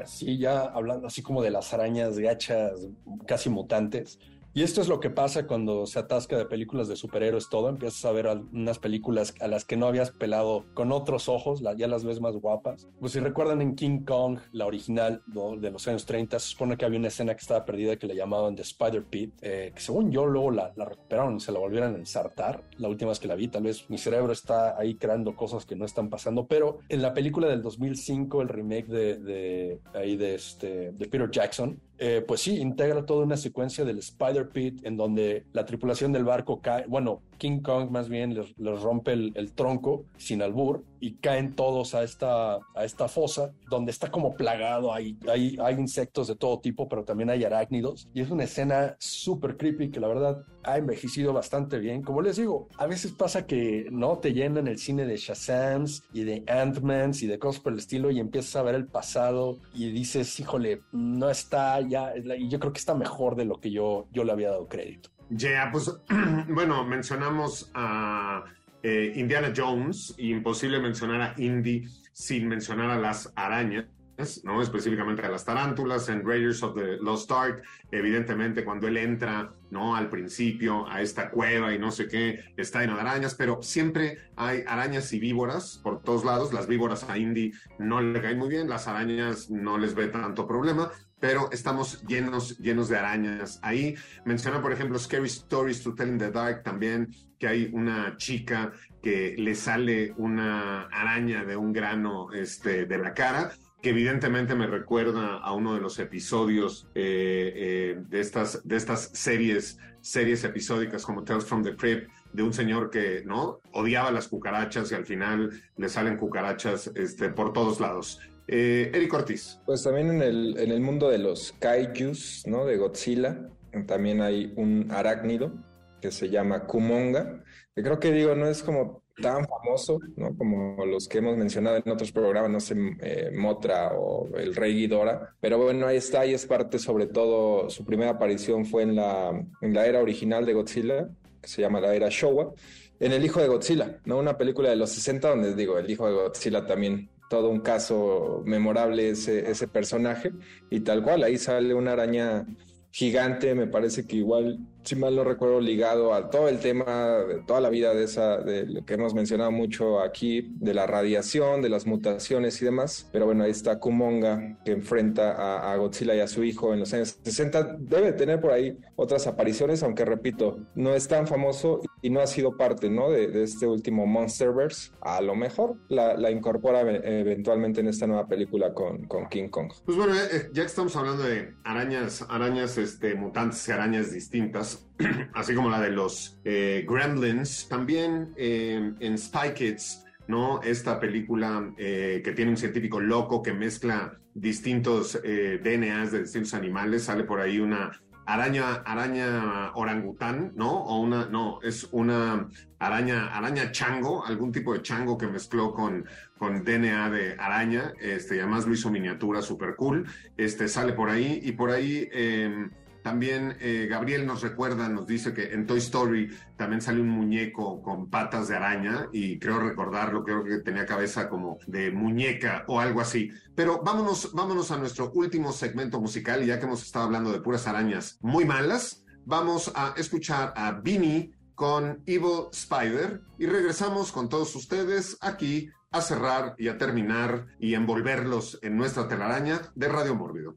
Sí, ya hablando así como de las arañas gachas, casi mutantes. Y esto es lo que pasa cuando se atasca de películas de superhéroes todo, empiezas a ver unas películas a las que no habías pelado con otros ojos, ya las ves más guapas. Pues si recuerdan en King Kong, la original de los años 30, se supone que había una escena que estaba perdida que le llamaban The Spider Pit, eh, que según yo luego la, la recuperaron y se la volvieron a ensartar, la última vez que la vi, tal vez mi cerebro está ahí creando cosas que no están pasando, pero en la película del 2005, el remake de, de, ahí de, este, de Peter Jackson, eh, pues sí, integra toda una secuencia del Spider Pit en donde la tripulación del barco cae, bueno, King Kong más bien les, rompe el, el, tronco sin albur y caen todos a esta, a esta fosa donde está como plagado, hay, hay, hay insectos de todo tipo, pero también hay arácnidos y es una escena súper creepy que la verdad ha envejecido bastante bien. Como les digo, a veces pasa que no te llenan el cine de Shazams y de Ant-Mans y de cosas por el estilo y empiezas a ver el pasado y dices, híjole, no está ya, y yo creo que está mejor de lo que yo, yo le había dado crédito. Yeah, pues bueno, mencionamos a eh, Indiana Jones, imposible mencionar a Indy sin mencionar a las arañas. ¿no? específicamente a las tarántulas en Raiders of the Lost Ark, evidentemente cuando él entra ¿no? al principio a esta cueva y no sé qué, está lleno de arañas, pero siempre hay arañas y víboras por todos lados, las víboras a Indy no le caen muy bien, las arañas no les ve tanto problema, pero estamos llenos, llenos de arañas. Ahí menciona, por ejemplo, Scary Stories to Tell in the Dark también, que hay una chica que le sale una araña de un grano este, de la cara, que evidentemente me recuerda a uno de los episodios eh, eh, de, estas, de estas series, series episódicas como Tales from the Crypt, de un señor que no odiaba las cucarachas y al final le salen cucarachas este, por todos lados. Eh, Eric Ortiz. Pues también en el, en el mundo de los kaijus, ¿no? De Godzilla, también hay un arácnido que se llama Kumonga, que creo que digo, no es como tan famoso, ¿no? Como los que hemos mencionado en otros programas, no sé, eh, Motra o El Rey Ghidorah, pero bueno, ahí está y es parte sobre todo, su primera aparición fue en la, en la era original de Godzilla, que se llama la era Showa, en El Hijo de Godzilla, ¿no? Una película de los 60 donde digo, El Hijo de Godzilla también todo un caso memorable ese, ese personaje. Y tal cual, ahí sale una araña gigante, me parece que igual, si mal no recuerdo, ligado a todo el tema de toda la vida de esa, de lo que hemos mencionado mucho aquí, de la radiación, de las mutaciones y demás. Pero bueno, ahí está Kumonga, que enfrenta a, Godzilla y a su hijo en los años 60. Debe tener por ahí otras apariciones, aunque repito, no es tan famoso y no ha sido parte, ¿no? De, este último Monsterverse. A lo mejor la, incorpora eventualmente en esta nueva película con, con King Kong. Pues bueno, eh, ya que estamos hablando de arañas, arañas este, mutantes y arañas distintas, así como la de los eh, Gremlins, también eh, en Spy Kids, ¿no? Esta película eh, que tiene un científico loco que mezcla distintos DNAs de distintos animales, sale por ahí una araña, araña orangután, ¿no? O una, no, es una araña, araña chango, algún tipo de chango que mezcló con, con DNA de araña, este, y hizo miniatura super cool, este, sale por ahí, y por ahí eh, también eh, Gabriel nos recuerda, nos dice que en Toy Story también sale un muñeco con patas de araña y creo recordarlo, creo que tenía cabeza como de muñeca o algo así. Pero vámonos, vámonos a nuestro último segmento musical ya que hemos estado hablando de puras arañas muy malas, vamos a escuchar a Beanie con Evil Spider y regresamos con todos ustedes aquí a cerrar y a terminar y envolverlos en nuestra telaraña de Radio Mórbido.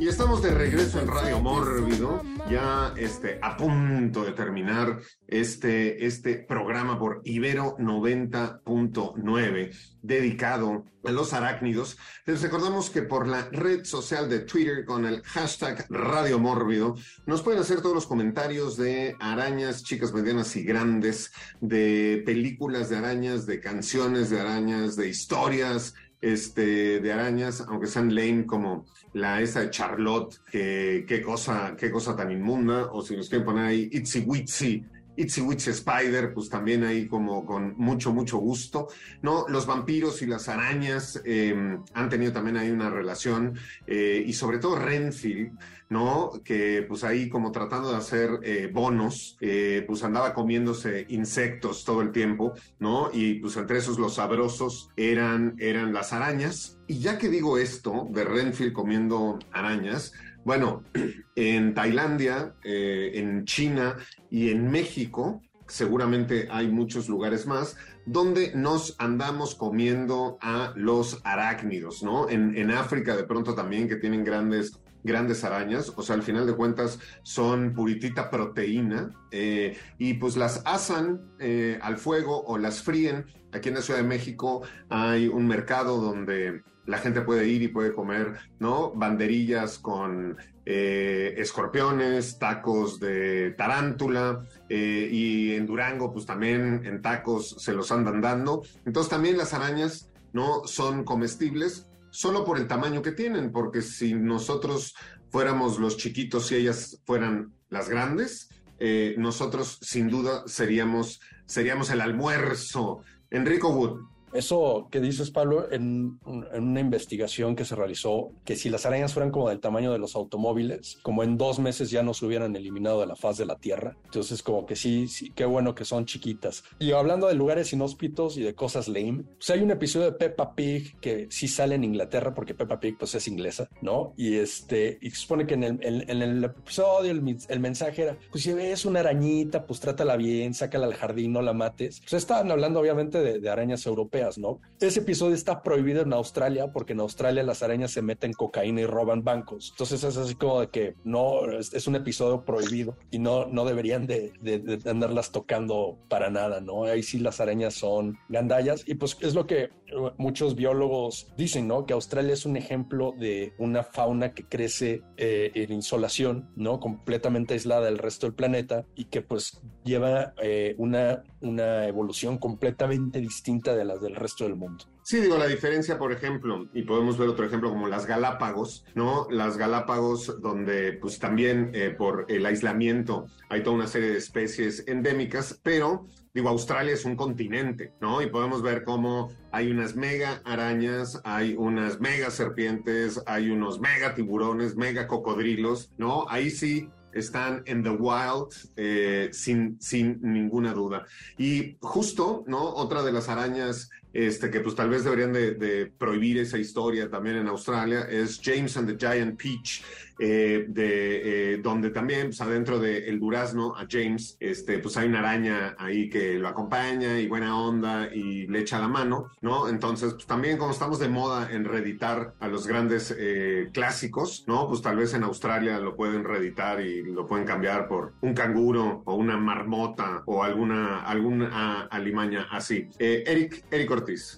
Y estamos de regreso en Radio Mórbido, ya este, a punto de terminar este, este programa por Ibero 90.9, dedicado a los arácnidos. Les recordamos que por la red social de Twitter con el hashtag Radio Mórbido nos pueden hacer todos los comentarios de arañas, chicas medianas y grandes, de películas de arañas, de canciones de arañas, de historias este, de arañas, aunque sean lame como la esa de Charlotte, que qué cosa, qué cosa tan inmunda, o si nos quieren poner ahí Itzy Witsy, Itzy Witsy Spider, pues también ahí como con mucho, mucho gusto, ¿no? Los vampiros y las arañas eh, han tenido también ahí una relación, eh, y sobre todo Renfield, ¿no? Que pues ahí como tratando de hacer eh, bonos, eh, pues andaba comiéndose insectos todo el tiempo, ¿no? Y pues entre esos los sabrosos eran, eran las arañas. Y ya que digo esto de Renfield comiendo arañas, bueno, en Tailandia, eh, en China y en México, seguramente hay muchos lugares más, donde nos andamos comiendo a los arácnidos, ¿no? En, África de pronto también que tienen grandes grandes arañas, o sea, al final de cuentas son puritita proteína eh, y pues las asan eh, al fuego o las fríen. Aquí en la Ciudad de México hay un mercado donde la gente puede ir y puede comer, ¿no? Banderillas con eh, escorpiones, tacos de tarántula eh, y en Durango pues también en tacos se los andan dando. Entonces también las arañas, ¿no? Son comestibles solo por el tamaño que tienen, porque si nosotros fuéramos los chiquitos y ellas fueran las grandes, eh, nosotros sin duda seríamos, seríamos el almuerzo. Enrico Wood, eso que dices, Pablo, en, en, una investigación que se realizó, que si las arañas fueran como del tamaño de los automóviles, como en dos meses ya no se hubieran eliminado de la faz de la Tierra. Entonces, como que sí, sí, qué bueno que son chiquitas. Y hablando de lugares inhóspitos y de cosas lame, pues hay un episodio de Peppa Pig que sí sale en Inglaterra, porque Peppa Pig pues es inglesa, ¿no? Y este, y supone que en el, en, en el episodio el, el, mensaje era, pues si ves una arañita, pues trátala bien, sácala al jardín, no la mates. Pues estaban hablando obviamente de, de arañas europeas ¿no? Ese episodio está prohibido en Australia porque en Australia las arañas se meten cocaína y roban bancos. Entonces es así como de que no, es, es un episodio prohibido y no, no deberían de, de, de, andarlas tocando para nada, ¿no? Ahí sí las arañas son gandallas y pues es lo que muchos biólogos dicen, ¿no? Que Australia es un ejemplo de una fauna que crece eh, en insolación, ¿no? Completamente aislada del resto del planeta y que pues lleva eh, una, una evolución completamente distinta de las del resto del mundo. Sí, digo, la diferencia, por ejemplo, y podemos ver otro ejemplo como las Galápagos, ¿no? Las Galápagos, donde pues también eh, por el aislamiento hay toda una serie de especies endémicas, pero digo, Australia es un continente, ¿no? Y podemos ver cómo hay unas mega arañas, hay unas mega serpientes, hay unos mega tiburones, mega cocodrilos, ¿no? Ahí sí están en the wild eh, sin, sin ninguna duda. Y justo, ¿no? Otra de las arañas este, que pues tal vez deberían de, de, prohibir esa historia también en Australia, es James and the Giant Peach, eh, de, eh, donde también pues, adentro del el durazno a James, este, pues hay una araña ahí que lo acompaña y buena onda y le echa la mano, ¿no? Entonces, pues también como estamos de moda en reeditar a los grandes eh, clásicos, ¿no? Pues tal vez en Australia lo pueden reeditar y lo pueden cambiar por un canguro o una marmota o alguna, alguna alimaña así. Eric, Eric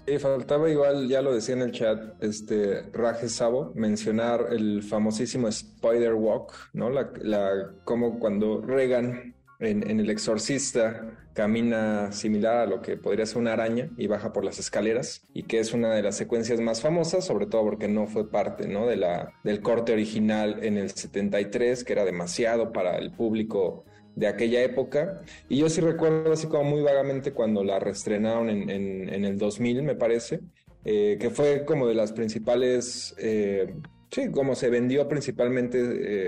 Y faltaba igual, ya lo decía en el chat, este Raje Sabo, mencionar el famosísimo Spider Walk, ¿no? La, la, como cuando Regan en, en, El Exorcista camina similar a lo que podría ser una araña y baja por las escaleras y que es una de las secuencias más famosas, sobre todo porque no fue parte ¿no? De la, del corte original en el 73, que era demasiado para el público de aquella época. Y yo sí recuerdo así como muy vagamente cuando la reestrenaron en, en, en el 2000, me parece, eh, que fue como de las principales... Eh, Sí, como se vendió principalmente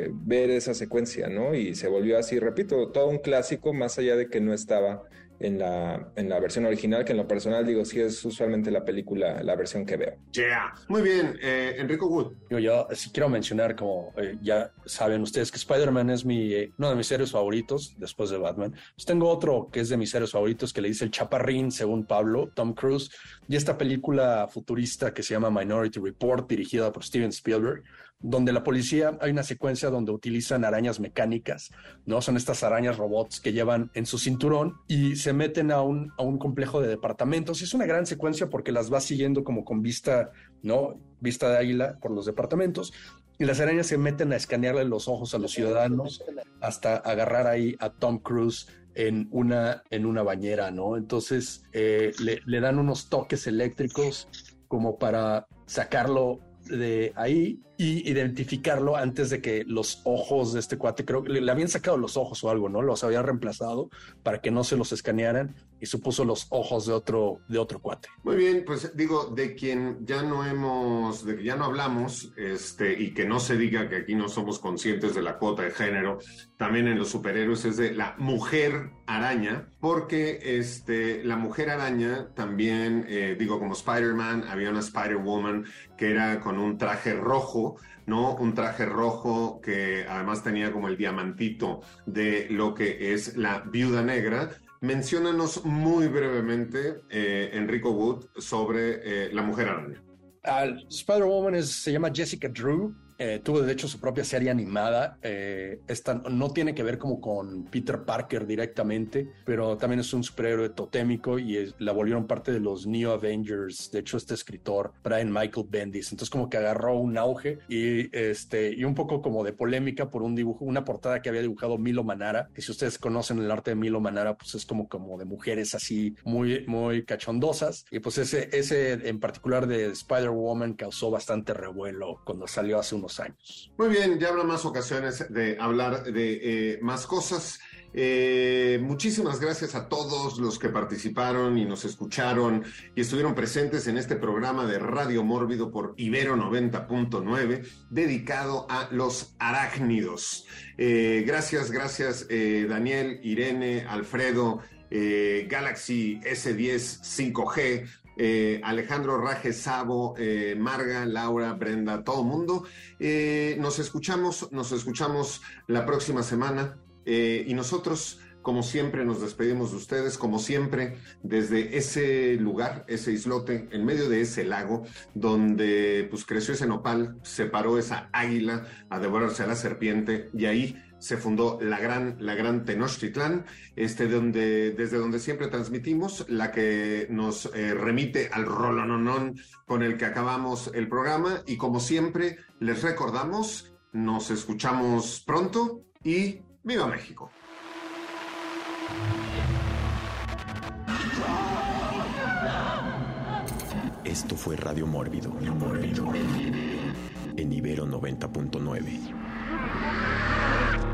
eh, ver esa secuencia, ¿no? Y se volvió así, repito, todo un clásico, más allá de que no estaba en la, en la versión original, que en lo personal digo, sí es usualmente la película, la versión que veo. Yeah. Muy bien, eh, Enrico Wood. Yo, yo sí quiero mencionar, como eh, ya saben ustedes, que Spider-Man es mi, eh, uno de mis héroes favoritos después de Batman. Pues tengo otro que es de mis héroes favoritos que le dice el chaparrín, según Pablo, Tom Cruise, y esta película futurista que se llama Minority Report, dirigida por Steven Spielberg donde la policía, hay una secuencia donde utilizan arañas mecánicas, ¿no? Son estas arañas robots que llevan en su cinturón y se meten a un, a un complejo de departamentos. Es una gran secuencia porque las va siguiendo como con vista, ¿no? Vista de águila por los departamentos. Y las arañas se meten a escanearle los ojos a los ciudadanos hasta agarrar ahí a Tom Cruise en una, en una bañera, ¿no? Entonces eh, le, le dan unos toques eléctricos como para sacarlo de ahí y identificarlo antes de que los ojos de este cuate, creo que le, habían sacado los ojos o algo, ¿no? Los habían reemplazado para que no se los escanearan y supuso los ojos de otro, de otro cuate. Muy bien, pues digo, de quien ya no hemos, de que ya no hablamos, este, y que no se diga que aquí no somos conscientes de la cuota de género, también en los superhéroes es de la mujer araña, porque este, la mujer araña también, eh, digo, como Spider-Man, había una Spider-Woman que era con un traje rojo, ¿no? Un traje rojo que además tenía como el diamantito de lo que es la viuda negra. Menciónanos muy brevemente, eh, Enrico Wood, sobre eh, la mujer araña. Spider-Woman se llama Jessica Drew, eh, tuvo de hecho su propia serie animada. Eh, esta no tiene que ver como con Peter Parker directamente, pero también es un superhéroe totémico y la volvieron parte de los New Avengers. De hecho, este escritor, Brian Michael Bendis, entonces como que agarró un auge y, este, y un poco como de polémica por un dibujo, una portada que había dibujado Milo Manara, que si ustedes conocen el arte de Milo Manara, pues es como, como de mujeres así muy, muy cachondosas. Y pues ese, ese en particular de Spider-Woman causó bastante revuelo cuando salió hace un años. Muy bien, ya habrá más ocasiones de hablar de eh, más cosas. Eh, muchísimas gracias a todos los que participaron y nos escucharon y estuvieron presentes en este programa de Radio Mórbido por Ibero 90.9 dedicado a los arácnidos. Eh, gracias, gracias Daniel, Irene, Alfredo, Galaxy S10 5G, eh, Alejandro Raje Sabo, eh, Marga, Laura, Brenda, todo mundo. Eh, nos escuchamos, nos escuchamos la próxima semana y nosotros, como siempre, nos despedimos de ustedes, como siempre, desde ese lugar, ese islote, en medio de ese lago, donde pues creció ese nopal, se paró esa águila a devorarse a la serpiente y ahí se fundó la gran, la gran Tenochtitlán, este, donde, desde donde siempre transmitimos, la que nos eh, remite al rolononón con el que acabamos el programa. Y como siempre, les recordamos, nos escuchamos pronto y ¡Viva México! Esto fue Radio Mórbido, Mórbido, en Ibero 90.9.